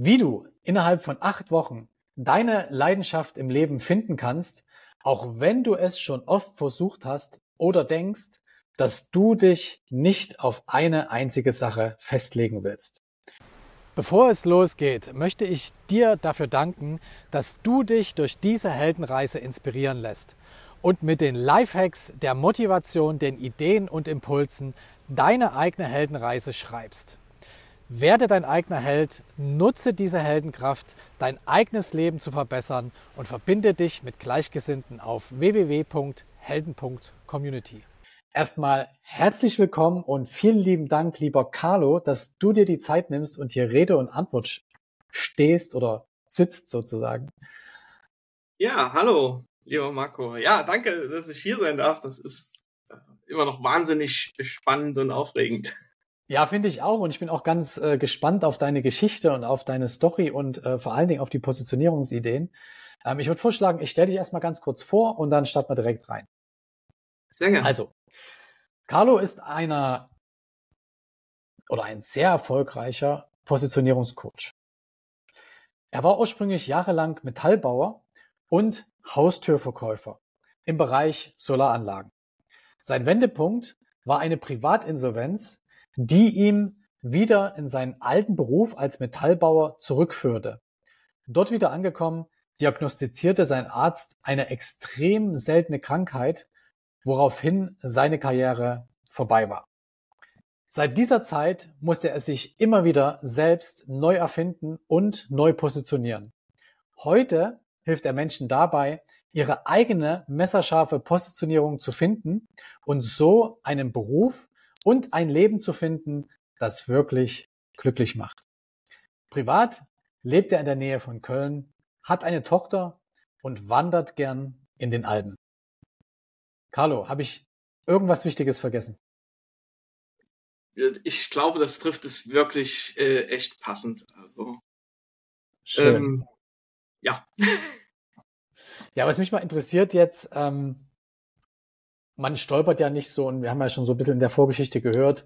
Wie du innerhalb von acht Wochen deine Leidenschaft im Leben finden kannst, auch wenn du es schon oft versucht hast oder denkst, dass du dich nicht auf eine einzige Sache festlegen willst. Bevor es losgeht, möchte ich dir dafür danken, dass du dich durch diese Heldenreise inspirieren lässt und mit den Lifehacks der Motivation, den Ideen und Impulsen deine eigene Heldenreise schreibst. Werde dein eigener Held, nutze diese Heldenkraft, dein eigenes Leben zu verbessern und verbinde dich mit Gleichgesinnten auf www.helden.community. Erstmal herzlich willkommen und vielen lieben Dank, lieber Carlo, dass du dir die Zeit nimmst und hier Rede und Antwort stehst oder sitzt sozusagen. Ja, hallo, lieber Marco. Ja, danke, dass ich hier sein darf. Das ist immer noch wahnsinnig spannend und aufregend. Ja, finde ich auch. Und ich bin auch ganz äh, gespannt auf deine Geschichte und auf deine Story und äh, vor allen Dingen auf die Positionierungsideen. Ähm, ich würde vorschlagen, ich stelle dich erstmal ganz kurz vor und dann starten wir direkt rein. Sehr gerne. Also, Carlo ist einer oder ein sehr erfolgreicher Positionierungscoach. Er war ursprünglich jahrelang Metallbauer und Haustürverkäufer im Bereich Solaranlagen. Sein Wendepunkt war eine Privatinsolvenz, die ihm wieder in seinen alten Beruf als Metallbauer zurückführte. Dort wieder angekommen, diagnostizierte sein Arzt eine extrem seltene Krankheit, woraufhin seine Karriere vorbei war. Seit dieser Zeit musste er sich immer wieder selbst neu erfinden und neu positionieren. Heute hilft er Menschen dabei, ihre eigene messerscharfe Positionierung zu finden und so einen Beruf und ein Leben zu finden, das wirklich glücklich macht. Privat lebt er in der Nähe von Köln, hat eine Tochter und wandert gern in den Alpen. Carlo, habe ich irgendwas Wichtiges vergessen? Ich glaube, das trifft es wirklich äh, echt passend. Also, Schön. Ähm, ja. ja, was mich mal interessiert jetzt, ähm, man stolpert ja nicht so, und wir haben ja schon so ein bisschen in der Vorgeschichte gehört,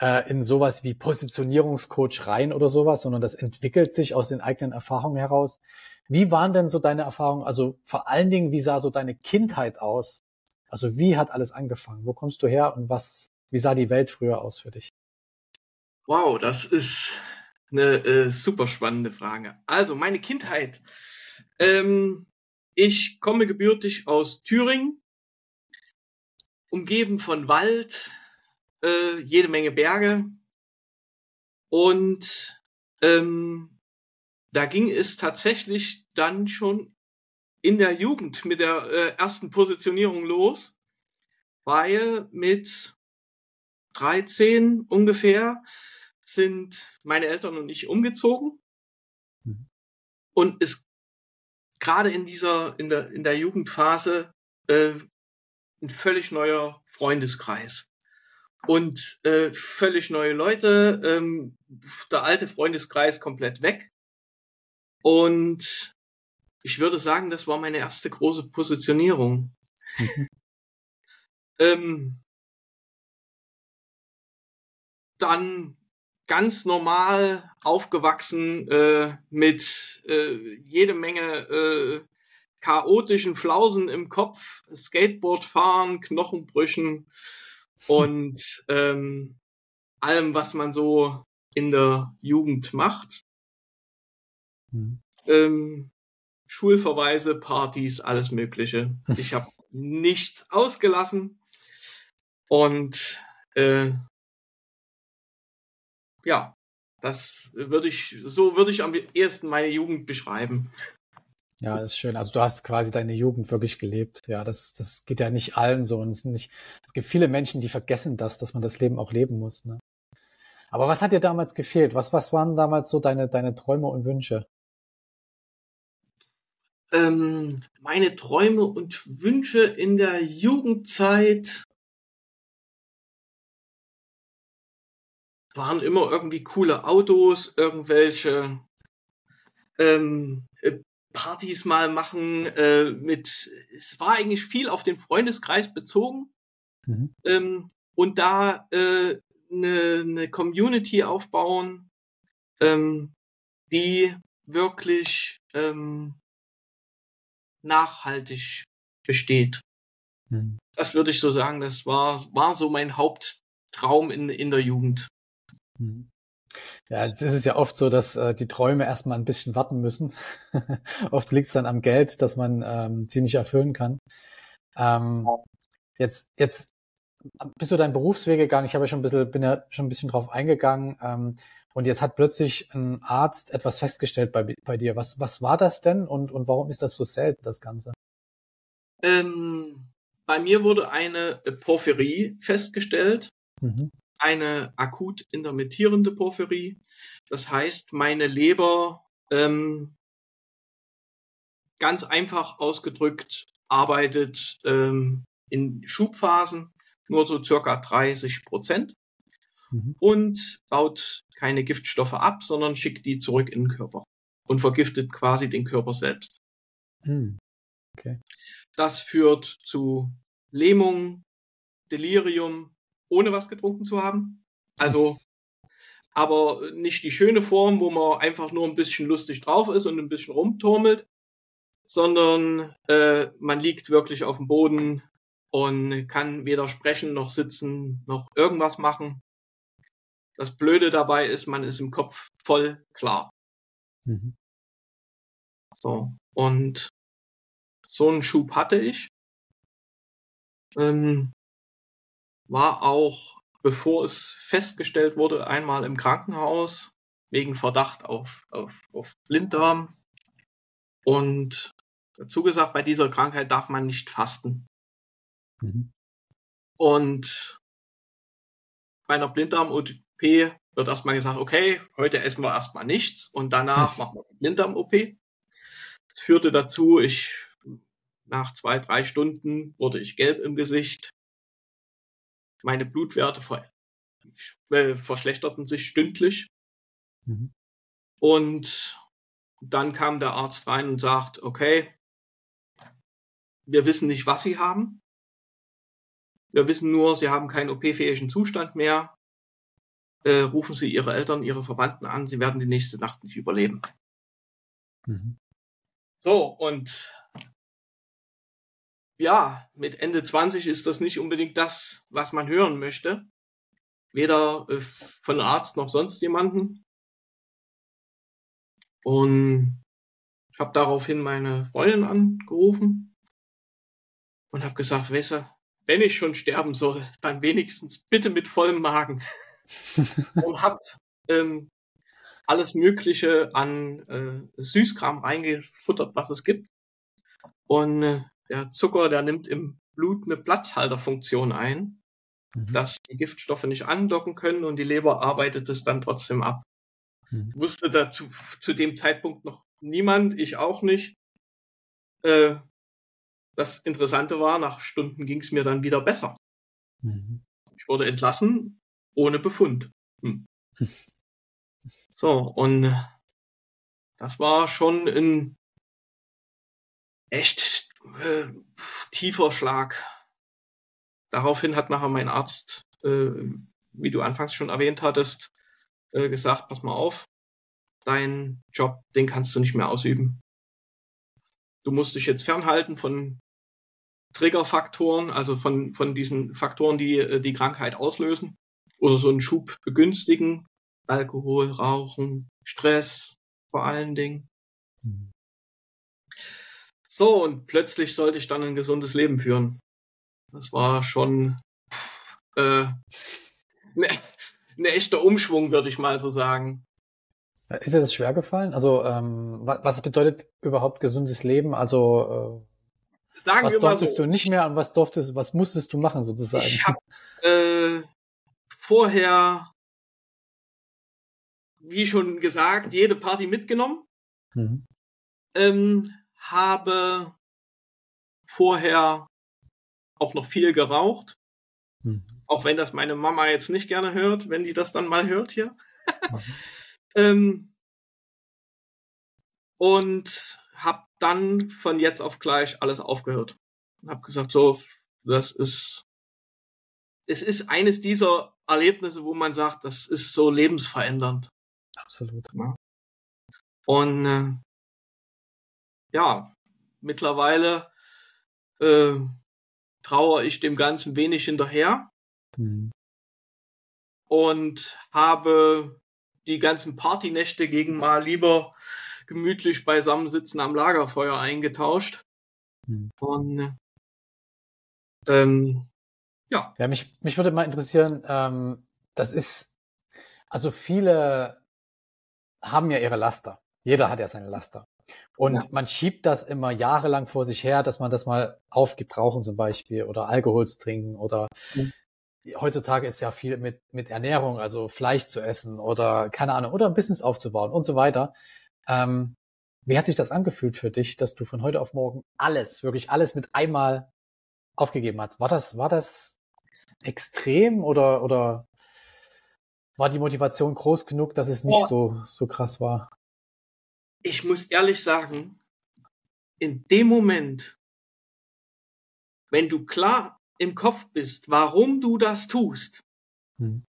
äh, in sowas wie Positionierungscoach rein oder sowas, sondern das entwickelt sich aus den eigenen Erfahrungen heraus. Wie waren denn so deine Erfahrungen? Also vor allen Dingen, wie sah so deine Kindheit aus? Also wie hat alles angefangen? Wo kommst du her und was, wie sah die Welt früher aus für dich? Wow, das ist eine äh, super spannende Frage. Also meine Kindheit. Ähm, ich komme gebürtig aus Thüringen, umgeben von Wald, äh, jede Menge Berge. Und ähm, da ging es tatsächlich dann schon in der Jugend mit der äh, ersten Positionierung los, weil mit 13 ungefähr sind meine Eltern und ich umgezogen. Mhm. Und ist gerade in dieser, in der, in der Jugendphase äh, ein völlig neuer Freundeskreis und äh, völlig neue Leute. Ähm, der alte Freundeskreis komplett weg. Und ich würde sagen, das war meine erste große Positionierung. Mhm. ähm, dann ganz normal aufgewachsen äh, mit äh, jede Menge äh, chaotischen Flausen im Kopf, Skateboard fahren, Knochenbrüchen und ähm, allem, was man so in der Jugend macht. Mhm. Ähm, Schulverweise, Partys, alles Mögliche. Ich habe nichts ausgelassen und äh, ja, das würde ich, so würde ich am ehesten meine Jugend beschreiben. Ja, das ist schön. Also du hast quasi deine Jugend wirklich gelebt. Ja, das, das geht ja nicht allen so. Und es, nicht, es gibt viele Menschen, die vergessen das, dass man das Leben auch leben muss. Ne? Aber was hat dir damals gefehlt? Was, was waren damals so deine, deine Träume und Wünsche? Ähm, meine Träume und Wünsche in der Jugendzeit waren immer irgendwie coole Autos, irgendwelche ähm, Partys mal machen äh, mit, es war eigentlich viel auf den Freundeskreis bezogen mhm. ähm, und da eine äh, ne, ne Community aufbauen, ähm, die wirklich ähm, nachhaltig besteht. Hm. Das würde ich so sagen, das war, war so mein Haupttraum in, in der Jugend. Hm. Ja, jetzt ist es ja oft so, dass äh, die Träume erstmal ein bisschen warten müssen. oft liegt es dann am Geld, dass man ähm, sie nicht erfüllen kann. Ähm, jetzt, jetzt bist du deinen Berufsweg gegangen. Ich habe ja schon ein bisschen, bin ja schon ein bisschen drauf eingegangen. Ähm, und jetzt hat plötzlich ein Arzt etwas festgestellt bei, bei dir. Was, was war das denn und, und warum ist das so selten, das Ganze? Ähm, bei mir wurde eine Porphyrie festgestellt. Mhm eine akut intermittierende Porphyrie. Das heißt, meine Leber, ähm, ganz einfach ausgedrückt, arbeitet ähm, in Schubphasen nur so circa 30 Prozent mhm. und baut keine Giftstoffe ab, sondern schickt die zurück in den Körper und vergiftet quasi den Körper selbst. Mhm. Okay. Das führt zu Lähmung, Delirium, ohne was getrunken zu haben. Also, aber nicht die schöne Form, wo man einfach nur ein bisschen lustig drauf ist und ein bisschen rumturmelt, sondern äh, man liegt wirklich auf dem Boden und kann weder sprechen noch sitzen noch irgendwas machen. Das Blöde dabei ist, man ist im Kopf voll klar. Mhm. So, und so einen Schub hatte ich. Ähm, war auch, bevor es festgestellt wurde, einmal im Krankenhaus wegen Verdacht auf, auf, auf Blinddarm. Und dazu gesagt, bei dieser Krankheit darf man nicht fasten. Mhm. Und bei einer Blinddarm-OP wird erstmal gesagt, okay, heute essen wir erstmal nichts und danach machen wir eine Blinddarm-OP. Das führte dazu, ich nach zwei, drei Stunden wurde ich gelb im Gesicht, meine Blutwerte ver äh, verschlechterten sich stündlich. Mhm. Und dann kam der Arzt rein und sagt, okay, wir wissen nicht, was Sie haben. Wir wissen nur, Sie haben keinen OP-fähigen Zustand mehr. Äh, rufen Sie Ihre Eltern, Ihre Verwandten an. Sie werden die nächste Nacht nicht überleben. Mhm. So, und ja, mit Ende 20 ist das nicht unbedingt das, was man hören möchte. Weder äh, von Arzt noch sonst jemanden. Und ich habe daraufhin meine Freundin angerufen und habe gesagt, weißt du, wenn ich schon sterben soll, dann wenigstens bitte mit vollem Magen. und habe ähm, alles Mögliche an äh, Süßkram reingefuttert, was es gibt. Und äh, der Zucker, der nimmt im Blut eine Platzhalterfunktion ein, mhm. dass die Giftstoffe nicht andocken können und die Leber arbeitet es dann trotzdem ab. Mhm. Wusste dazu zu dem Zeitpunkt noch niemand, ich auch nicht. Äh, das Interessante war, nach Stunden ging es mir dann wieder besser. Mhm. Ich wurde entlassen ohne Befund. Hm. So, und das war schon ein echt äh, tiefer Schlag. Daraufhin hat nachher mein Arzt, äh, wie du anfangs schon erwähnt hattest, äh, gesagt, pass mal auf, dein Job, den kannst du nicht mehr ausüben. Du musst dich jetzt fernhalten von Triggerfaktoren, also von, von diesen Faktoren, die äh, die Krankheit auslösen oder so einen Schub begünstigen. Alkohol, Rauchen, Stress vor allen Dingen. Mhm. So, und plötzlich sollte ich dann ein gesundes Leben führen. Das war schon äh, ne, ne echter Umschwung, würde ich mal so sagen. Ist dir das schwer gefallen? Also, ähm, was bedeutet überhaupt gesundes Leben? Also, äh, Sagen was durftest so, du nicht mehr und was durftest, was musstest du machen sozusagen? Ich habe äh, vorher, wie schon gesagt, jede Party mitgenommen. Mhm. Ähm, habe vorher auch noch viel geraucht. Mhm. Auch wenn das meine Mama jetzt nicht gerne hört, wenn die das dann mal hört hier. Mhm. ähm, und habe dann von jetzt auf gleich alles aufgehört. Und habe gesagt, so, das ist, es ist eines dieser Erlebnisse, wo man sagt, das ist so lebensverändernd. Absolut. Ja. Und äh, ja, mittlerweile äh, trauere ich dem Ganzen wenig hinterher mhm. und habe die ganzen Partynächte gegen mal lieber gemütlich beisammensitzen am Lagerfeuer eingetauscht. Mhm. Und ähm, ja. Ja, mich, mich würde mal interessieren, ähm, das ist, also viele haben ja ihre Laster. Jeder hat ja seine Laster. Und ja. man schiebt das immer jahrelang vor sich her, dass man das mal aufgibt, rauchen zum Beispiel oder Alkohol zu trinken oder mhm. heutzutage ist ja viel mit, mit Ernährung, also Fleisch zu essen oder keine Ahnung, oder ein Business aufzubauen und so weiter. Ähm, wie hat sich das angefühlt für dich, dass du von heute auf morgen alles, wirklich alles mit einmal aufgegeben hast? War das, war das extrem oder, oder war die Motivation groß genug, dass es nicht oh. so, so krass war? Ich muss ehrlich sagen, in dem Moment, wenn du klar im Kopf bist, warum du das tust, hm.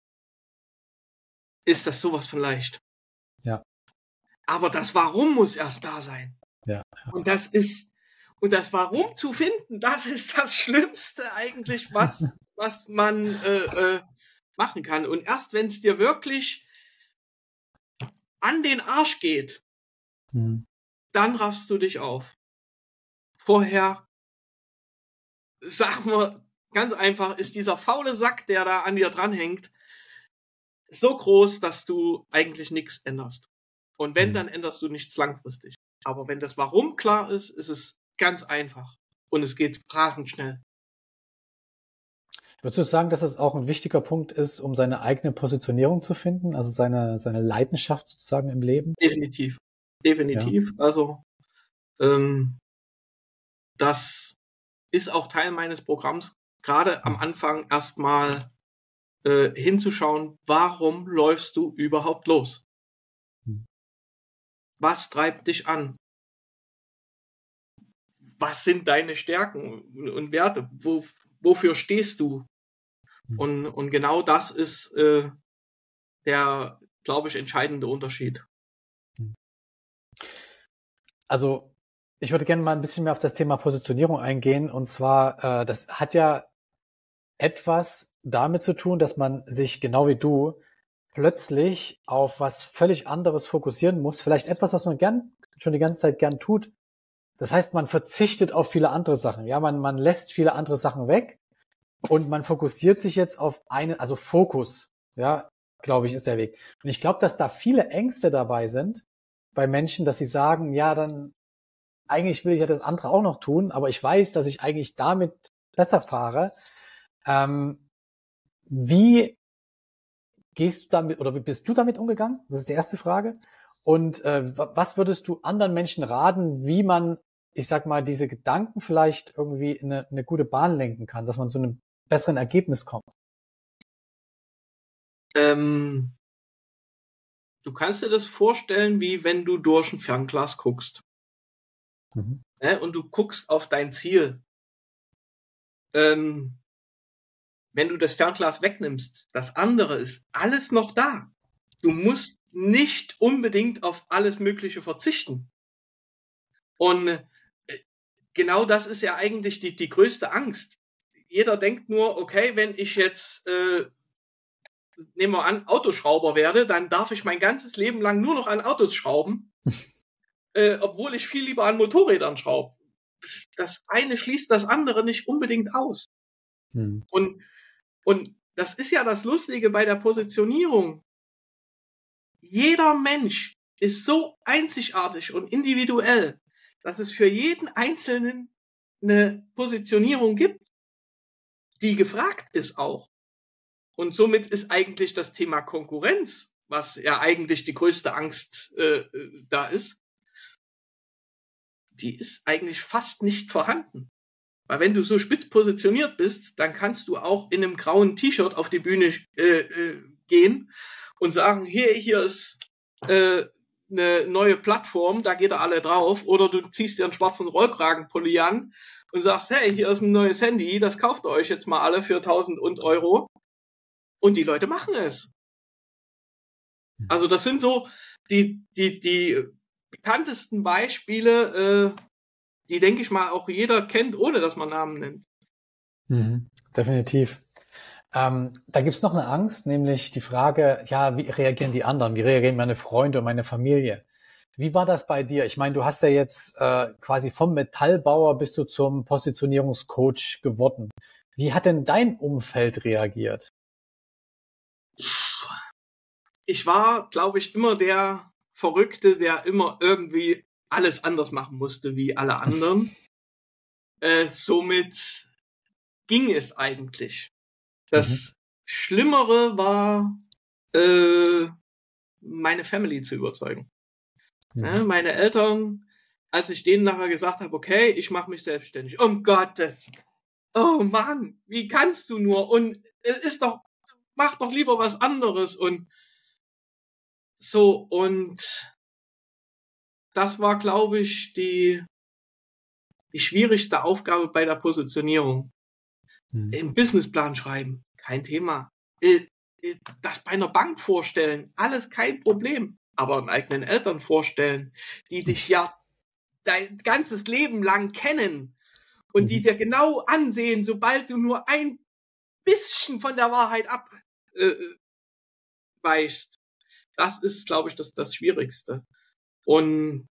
ist das sowas von leicht. Ja. Aber das Warum muss erst da sein. Ja. Und das ist, und das Warum zu finden, das ist das Schlimmste eigentlich, was, was man äh, äh, machen kann. Und erst wenn es dir wirklich an den Arsch geht, mhm. dann raffst du dich auf. Vorher, sagen wir ganz einfach, ist dieser faule Sack, der da an dir dranhängt, so groß, dass du eigentlich nichts änderst. Und wenn, mhm. dann änderst du nichts langfristig. Aber wenn das Warum klar ist, ist es ganz einfach. Und es geht rasend schnell. Würdest du sagen, dass es auch ein wichtiger Punkt ist, um seine eigene Positionierung zu finden, also seine, seine Leidenschaft sozusagen im Leben? Definitiv. Definitiv. Ja. Also, ähm, das ist auch Teil meines Programms, gerade am Anfang erstmal äh, hinzuschauen, warum läufst du überhaupt los? Hm. Was treibt dich an? Was sind deine Stärken und Werte? Wo, wofür stehst du? Hm. Und, und genau das ist äh, der, glaube ich, entscheidende Unterschied. Also ich würde gerne mal ein bisschen mehr auf das Thema Positionierung eingehen. Und zwar, äh, das hat ja etwas damit zu tun, dass man sich genau wie du plötzlich auf was völlig anderes fokussieren muss. Vielleicht etwas, was man gern schon die ganze Zeit gern tut. Das heißt, man verzichtet auf viele andere Sachen. Ja, man, man lässt viele andere Sachen weg und man fokussiert sich jetzt auf eine, also Fokus, ja, glaube ich, ist der Weg. Und ich glaube, dass da viele Ängste dabei sind bei Menschen, dass sie sagen, ja, dann eigentlich will ich ja das andere auch noch tun, aber ich weiß, dass ich eigentlich damit besser fahre. Ähm, wie gehst du damit oder wie bist du damit umgegangen? Das ist die erste Frage. Und äh, was würdest du anderen Menschen raten, wie man, ich sag mal, diese Gedanken vielleicht irgendwie in eine, eine gute Bahn lenken kann, dass man zu einem besseren Ergebnis kommt? Ähm, du kannst dir das vorstellen, wie wenn du durch ein Fernglas guckst. Mhm. Ne, und du guckst auf dein Ziel. Ähm, wenn du das Fernglas wegnimmst, das andere ist alles noch da. Du musst nicht unbedingt auf alles Mögliche verzichten. Und äh, genau das ist ja eigentlich die, die größte Angst jeder denkt nur, okay, wenn ich jetzt, äh, nehmen wir an, Autoschrauber werde, dann darf ich mein ganzes Leben lang nur noch an Autos schrauben, äh, obwohl ich viel lieber an Motorrädern schraube. Das eine schließt das andere nicht unbedingt aus. Hm. Und, und das ist ja das Lustige bei der Positionierung. Jeder Mensch ist so einzigartig und individuell, dass es für jeden Einzelnen eine Positionierung gibt die gefragt ist auch. Und somit ist eigentlich das Thema Konkurrenz, was ja eigentlich die größte Angst äh, da ist, die ist eigentlich fast nicht vorhanden. Weil wenn du so spitz positioniert bist, dann kannst du auch in einem grauen T-Shirt auf die Bühne äh, äh, gehen und sagen, hier, hier ist äh, eine neue Plattform, da geht er alle drauf. Oder du ziehst dir einen schwarzen Rollkragenpulli an und sagst, hey, hier ist ein neues Handy, das kauft ihr euch jetzt mal alle für 1000 und Euro. Und die Leute machen es. Hm. Also das sind so die, die, die bekanntesten Beispiele, äh, die, denke ich mal, auch jeder kennt, ohne dass man Namen nennt. Mhm, definitiv. Ähm, da gibt's noch eine Angst, nämlich die Frage, ja, wie reagieren die anderen? Wie reagieren meine Freunde und meine Familie? Wie war das bei dir? Ich meine, du hast ja jetzt äh, quasi vom Metallbauer bist du zum Positionierungscoach geworden. Wie hat denn dein Umfeld reagiert? Ich war, glaube ich, immer der Verrückte, der immer irgendwie alles anders machen musste wie alle anderen. äh, somit ging es eigentlich. Das mhm. Schlimmere war, äh, meine Family zu überzeugen. Mhm. Ja, meine Eltern, als ich denen nachher gesagt habe, okay, ich mache mich selbstständig. Um Gottes. Oh Mann, wie kannst du nur? Und es ist doch, mach doch lieber was anderes. Und so, und das war, glaube ich, die, die schwierigste Aufgabe bei der Positionierung. Hm. Im Businessplan schreiben, kein Thema. Äh, äh, das bei einer Bank vorstellen, alles kein Problem. Aber einen eigenen Eltern vorstellen, die dich ja dein ganzes Leben lang kennen und die mhm. dir genau ansehen, sobald du nur ein bisschen von der Wahrheit abweichst. Äh, das ist, glaube ich, das, das Schwierigste. Und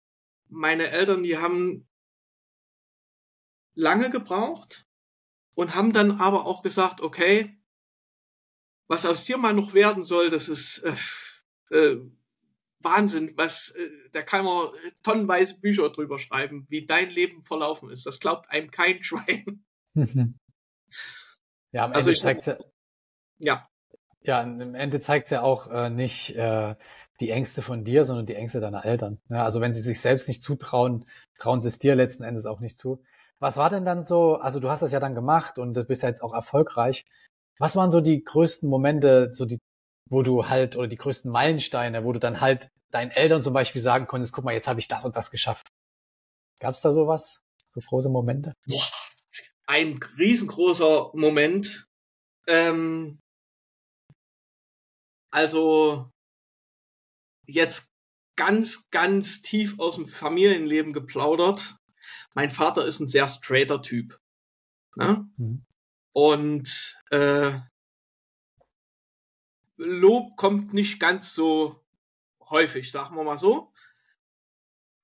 meine Eltern, die haben lange gebraucht und haben dann aber auch gesagt, okay, was aus dir mal noch werden soll, das ist äh, äh, Wahnsinn, was äh, da kann man tonnenweise Bücher drüber schreiben, wie dein Leben verlaufen ist. Das glaubt einem kein Schwein. Ja, am also Ende zeigt ja, ja. Ja, im Ende zeigt es ja auch äh, nicht äh, die Ängste von dir, sondern die Ängste deiner Eltern. Ja, also wenn sie sich selbst nicht zutrauen, trauen sie es dir letzten Endes auch nicht zu. Was war denn dann so, also du hast das ja dann gemacht und du bist ja jetzt auch erfolgreich. Was waren so die größten Momente, so die, wo du halt, oder die größten Meilensteine, wo du dann halt deinen Eltern zum Beispiel sagen konntest, guck mal, jetzt habe ich das und das geschafft. Gab es da sowas? So große Momente? Ein riesengroßer Moment. Ähm, also jetzt ganz, ganz tief aus dem Familienleben geplaudert. Mein Vater ist ein sehr straighter Typ. Ne? Mhm. Und äh, Lob kommt nicht ganz so häufig, sagen wir mal so.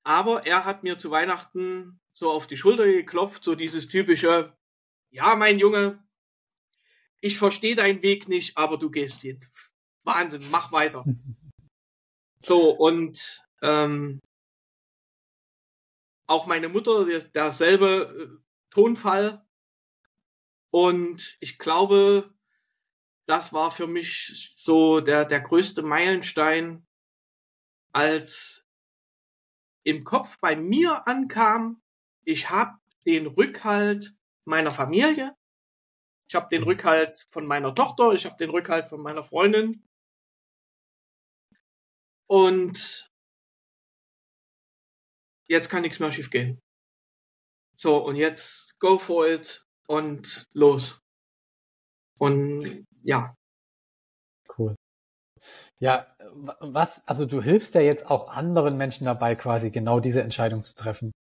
Aber er hat mir zu Weihnachten so auf die Schulter geklopft, so dieses typische, ja, mein Junge, ich verstehe deinen Weg nicht, aber du gehst ihn. Wahnsinn, mach weiter. So, und ähm, auch meine Mutter, der, derselbe äh, Tonfall. Und ich glaube, das war für mich so der, der größte Meilenstein, als im Kopf bei mir ankam, ich habe den Rückhalt meiner Familie, ich habe den Rückhalt von meiner Tochter, ich habe den Rückhalt von meiner Freundin und jetzt kann nichts mehr schief gehen. So, und jetzt go for it und los. Und ja. Cool. Ja, was, also du hilfst ja jetzt auch anderen Menschen dabei, quasi genau diese Entscheidung zu treffen.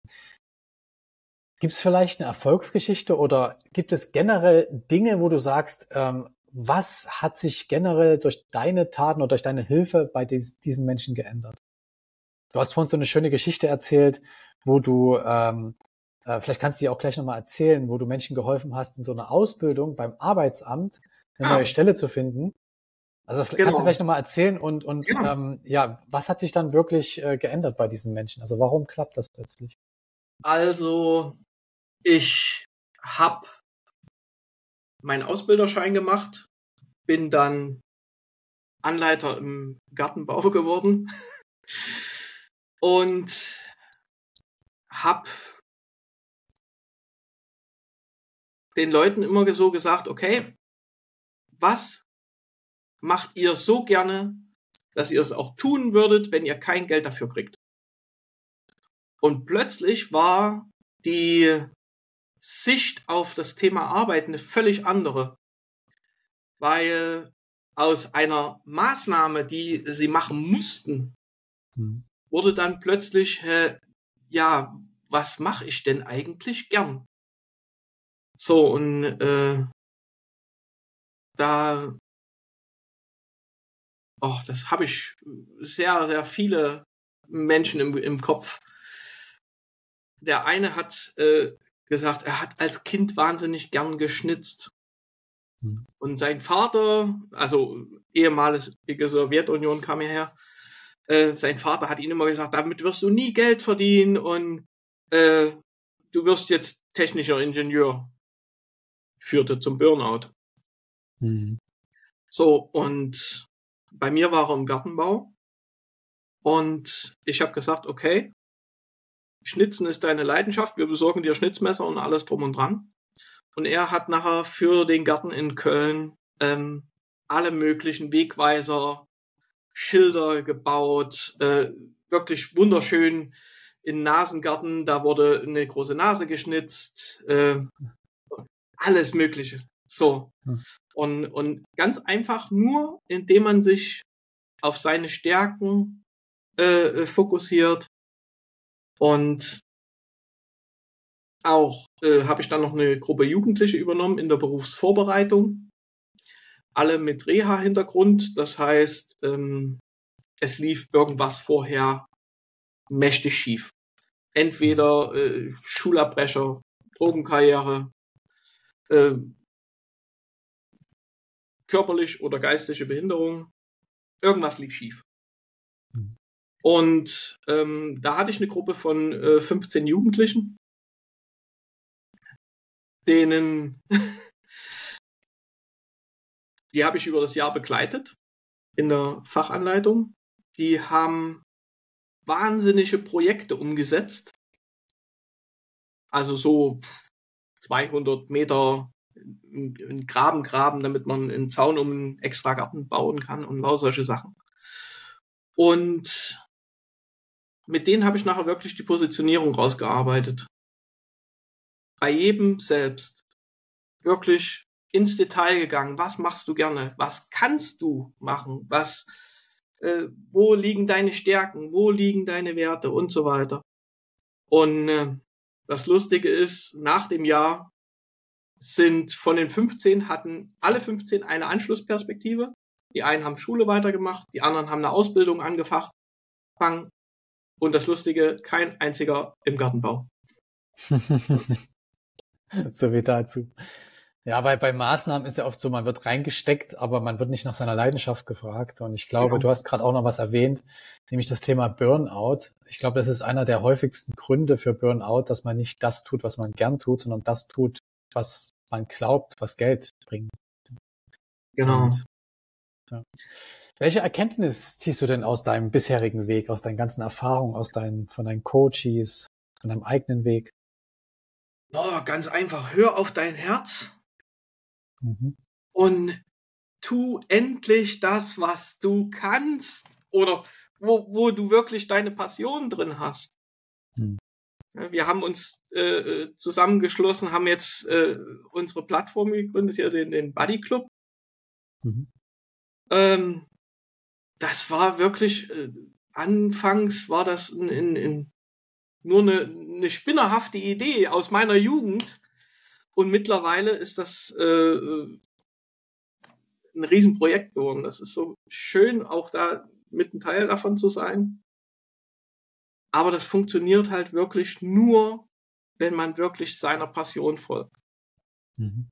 Gibt es vielleicht eine Erfolgsgeschichte oder gibt es generell Dinge, wo du sagst, ähm, was hat sich generell durch deine Taten oder durch deine Hilfe bei dies, diesen Menschen geändert? Du hast vorhin so eine schöne Geschichte erzählt, wo du, ähm, äh, vielleicht kannst du dir auch gleich nochmal erzählen, wo du Menschen geholfen hast, in so einer Ausbildung beim Arbeitsamt eine ah. neue Stelle zu finden. Also das genau. kannst du vielleicht nochmal erzählen und, und ja. Ähm, ja, was hat sich dann wirklich äh, geändert bei diesen Menschen? Also warum klappt das plötzlich? Also ich habe meinen Ausbilderschein gemacht, bin dann Anleiter im Gartenbau geworden und habe den Leuten immer so gesagt, okay, was macht ihr so gerne, dass ihr es auch tun würdet, wenn ihr kein Geld dafür kriegt? Und plötzlich war die Sicht auf das Thema Arbeit eine völlig andere. Weil aus einer Maßnahme, die sie machen mussten, mhm. wurde dann plötzlich, äh, ja, was mache ich denn eigentlich gern? So, und äh, da, oh, das habe ich sehr, sehr viele Menschen im, im Kopf. Der eine hat äh, gesagt, er hat als Kind wahnsinnig gern geschnitzt. Hm. Und sein Vater, also ehemalige Sowjetunion kam hierher, äh, sein Vater hat ihm immer gesagt, damit wirst du nie Geld verdienen und äh, du wirst jetzt technischer Ingenieur. Führte zum Burnout. Mhm. So, und bei mir war er im Gartenbau und ich habe gesagt, okay, Schnitzen ist deine Leidenschaft, wir besorgen dir Schnitzmesser und alles drum und dran. Und er hat nachher für den Garten in Köln ähm, alle möglichen Wegweiser, Schilder gebaut, äh, wirklich wunderschön in Nasengarten, da wurde eine große Nase geschnitzt, äh, alles Mögliche. So. Hm. Und, und ganz einfach nur, indem man sich auf seine Stärken äh, fokussiert und auch äh, habe ich dann noch eine Gruppe Jugendliche übernommen in der Berufsvorbereitung. Alle mit Reha-Hintergrund. Das heißt, ähm, es lief irgendwas vorher mächtig schief. Entweder äh, Schulabbrecher, Drogenkarriere, äh, körperlich oder geistige Behinderung. Irgendwas lief schief. Und ähm, da hatte ich eine Gruppe von äh, 15 Jugendlichen, denen, die habe ich über das Jahr begleitet in der Fachanleitung. Die haben wahnsinnige Projekte umgesetzt. Also so 200 Meter einen Graben graben, damit man einen Zaun um einen extra Garten bauen kann und solche Sachen. Und mit denen habe ich nachher wirklich die Positionierung rausgearbeitet. Bei jedem selbst. Wirklich ins Detail gegangen. Was machst du gerne? Was kannst du machen? Was, äh, wo liegen deine Stärken? Wo liegen deine Werte? Und so weiter. Und äh, das Lustige ist, nach dem Jahr sind von den 15 hatten alle 15 eine Anschlussperspektive. Die einen haben Schule weitergemacht, die anderen haben eine Ausbildung angefangen und das Lustige, kein einziger im Gartenbau. so wie dazu. Ja, weil bei Maßnahmen ist ja oft so, man wird reingesteckt, aber man wird nicht nach seiner Leidenschaft gefragt. Und ich glaube, genau. du hast gerade auch noch was erwähnt, nämlich das Thema Burnout. Ich glaube, das ist einer der häufigsten Gründe für Burnout, dass man nicht das tut, was man gern tut, sondern das tut, was man glaubt, was Geld bringt. Genau. Und, ja. Welche Erkenntnis ziehst du denn aus deinem bisherigen Weg, aus deinen ganzen Erfahrungen, aus deinen, von deinen Coaches, von deinem eigenen Weg? Oh, ganz einfach. Hör auf dein Herz mhm. und tu endlich das, was du kannst oder wo, wo du wirklich deine Passion drin hast. Mhm. Wir haben uns äh, zusammengeschlossen, haben jetzt äh, unsere Plattform gegründet, hier den, den Buddy Club. Mhm. Ähm, das war wirklich, äh, anfangs war das in, in, in nur eine, eine spinnerhafte Idee aus meiner Jugend. Und mittlerweile ist das äh, äh, ein Riesenprojekt geworden. Das ist so schön, auch da mit ein Teil davon zu sein. Aber das funktioniert halt wirklich nur, wenn man wirklich seiner Passion folgt. Mhm.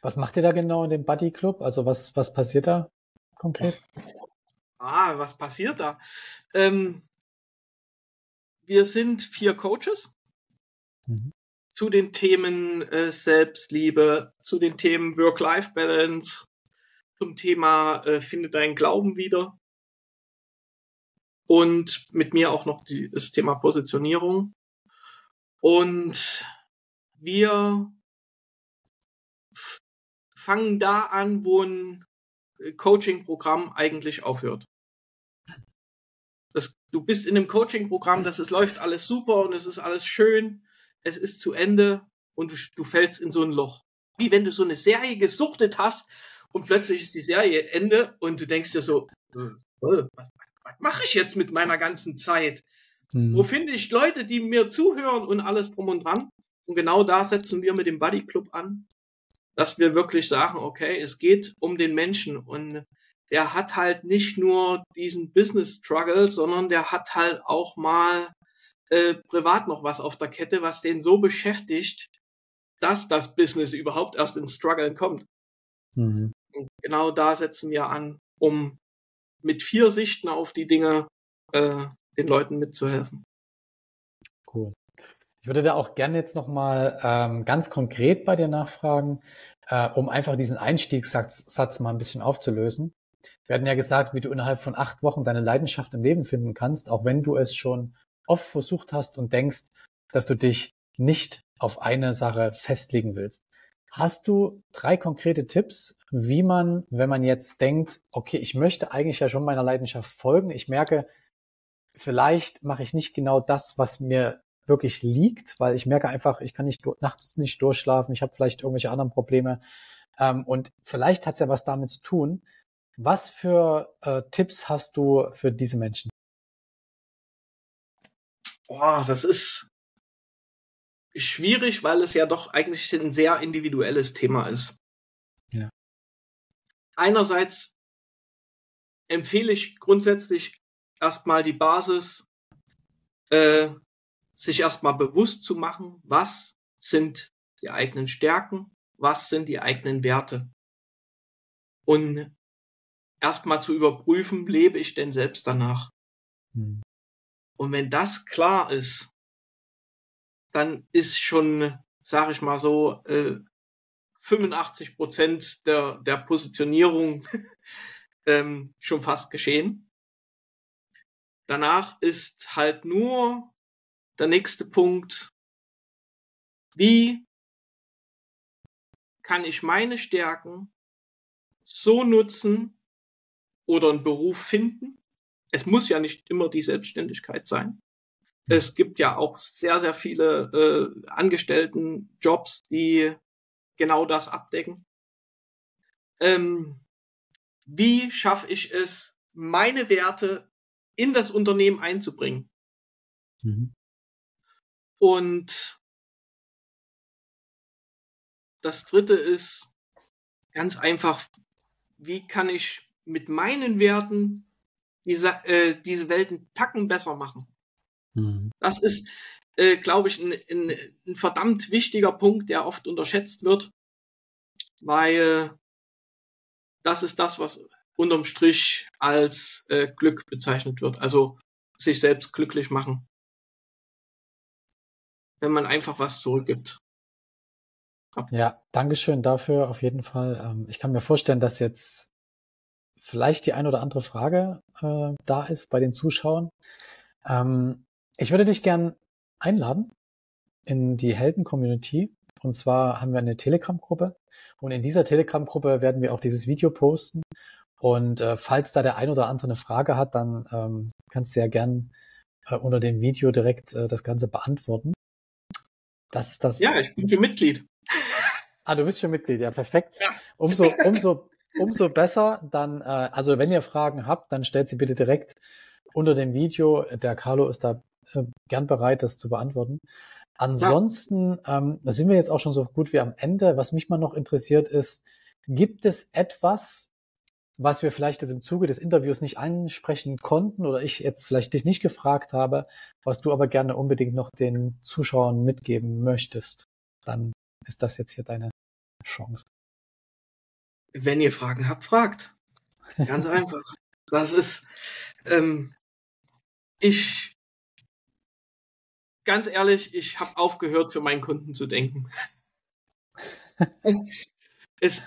Was macht ihr da genau in dem Buddy Club? Also was, was passiert da konkret? Ah, was passiert da? Ähm, wir sind vier Coaches mhm. zu den Themen äh, Selbstliebe, zu den Themen Work-Life-Balance, zum Thema äh, Finde deinen Glauben wieder und mit mir auch noch die, das Thema Positionierung. Und wir fangen da an, wo ein Coaching-Programm eigentlich aufhört. Das, du bist in einem Coaching-Programm, das ist, läuft alles super und es ist alles schön, es ist zu Ende und du, du fällst in so ein Loch. Wie wenn du so eine Serie gesuchtet hast und plötzlich ist die Serie Ende und du denkst dir so, äh, was, was, mache ich jetzt mit meiner ganzen Zeit? Mhm. Wo finde ich Leute, die mir zuhören und alles drum und dran? Und genau da setzen wir mit dem Buddy Club an, dass wir wirklich sagen, okay, es geht um den Menschen und der hat halt nicht nur diesen Business Struggle, sondern der hat halt auch mal äh, privat noch was auf der Kette, was den so beschäftigt, dass das Business überhaupt erst ins Struggeln kommt. Mhm. Und genau da setzen wir an, um mit vier Sichten auf die Dinge äh, den Leuten mitzuhelfen. Cool. Ich würde da auch gerne jetzt nochmal ähm, ganz konkret bei dir nachfragen, äh, um einfach diesen Einstiegssatz mal ein bisschen aufzulösen. Wir hatten ja gesagt, wie du innerhalb von acht Wochen deine Leidenschaft im Leben finden kannst, auch wenn du es schon oft versucht hast und denkst, dass du dich nicht auf eine Sache festlegen willst. Hast du drei konkrete Tipps, wie man, wenn man jetzt denkt, okay, ich möchte eigentlich ja schon meiner Leidenschaft folgen, ich merke, vielleicht mache ich nicht genau das, was mir wirklich liegt, weil ich merke einfach, ich kann nicht nachts nicht durchschlafen, ich habe vielleicht irgendwelche anderen Probleme ähm, und vielleicht hat es ja was damit zu tun, was für äh, Tipps hast du für diese Menschen? Boah, das ist schwierig, weil es ja doch eigentlich ein sehr individuelles Thema ist. Ja. Einerseits empfehle ich grundsätzlich erstmal die Basis, äh, sich erstmal bewusst zu machen, was sind die eigenen Stärken, was sind die eigenen Werte. Und erstmal zu überprüfen, lebe ich denn selbst danach? Hm. Und wenn das klar ist, dann ist schon, sage ich mal so, äh, 85 Prozent der, der Positionierung ähm, schon fast geschehen. Danach ist halt nur der nächste Punkt, wie kann ich meine Stärken so nutzen, oder einen Beruf finden. Es muss ja nicht immer die Selbstständigkeit sein. Es gibt ja auch sehr, sehr viele äh, Angestelltenjobs, die genau das abdecken. Ähm, wie schaffe ich es, meine Werte in das Unternehmen einzubringen? Mhm. Und das dritte ist ganz einfach, wie kann ich mit meinen Werten diese, äh, diese Welt einen Tacken besser machen. Mhm. Das ist, äh, glaube ich, ein, ein, ein, verdammt wichtiger Punkt, der oft unterschätzt wird, weil das ist das, was unterm Strich als äh, Glück bezeichnet wird. Also sich selbst glücklich machen. Wenn man einfach was zurückgibt. Ja, Dankeschön dafür auf jeden Fall. Ähm, ich kann mir vorstellen, dass jetzt vielleicht die ein oder andere Frage äh, da ist bei den Zuschauern. Ähm, ich würde dich gern einladen in die Helden-Community. Und zwar haben wir eine Telegram-Gruppe. Und in dieser Telegram-Gruppe werden wir auch dieses Video posten. Und äh, falls da der ein oder andere eine Frage hat, dann ähm, kannst du ja gern äh, unter dem Video direkt äh, das Ganze beantworten. Das ist das. Ja, ich bin schon Mitglied. Ah, du bist schon Mitglied, ja, perfekt. Ja. Umso, umso, umso besser. Dann, äh, also wenn ihr Fragen habt, dann stellt sie bitte direkt unter dem Video. Der Carlo ist da äh, gern bereit, das zu beantworten. Ansonsten ja. ähm, sind wir jetzt auch schon so gut wie am Ende. Was mich mal noch interessiert ist, gibt es etwas, was wir vielleicht jetzt im Zuge des Interviews nicht ansprechen konnten oder ich jetzt vielleicht dich nicht gefragt habe, was du aber gerne unbedingt noch den Zuschauern mitgeben möchtest? Dann ist das jetzt hier deine Chance. Wenn ihr Fragen habt, fragt. Ganz einfach. Das ist, ähm, ich, ganz ehrlich, ich habe aufgehört, für meinen Kunden zu denken. es,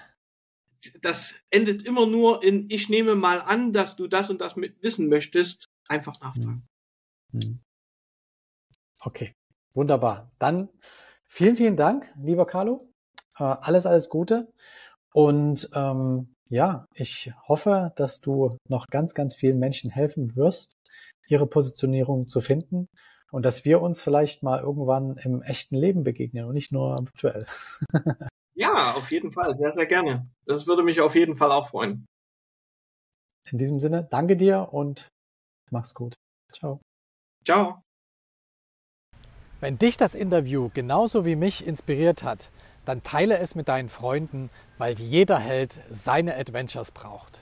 das endet immer nur in, ich nehme mal an, dass du das und das wissen möchtest. Einfach nachfragen. Hm. Hm. Okay, wunderbar. Dann vielen, vielen Dank, lieber Carlo. Äh, alles, alles Gute. Und ähm, ja, ich hoffe, dass du noch ganz, ganz vielen Menschen helfen wirst, ihre Positionierung zu finden und dass wir uns vielleicht mal irgendwann im echten Leben begegnen und nicht nur virtuell. ja, auf jeden Fall, sehr, sehr gerne. Das würde mich auf jeden Fall auch freuen. In diesem Sinne, danke dir und Mach's gut. Ciao. Ciao. Wenn dich das Interview genauso wie mich inspiriert hat, dann teile es mit deinen Freunden, weil jeder Held seine Adventures braucht.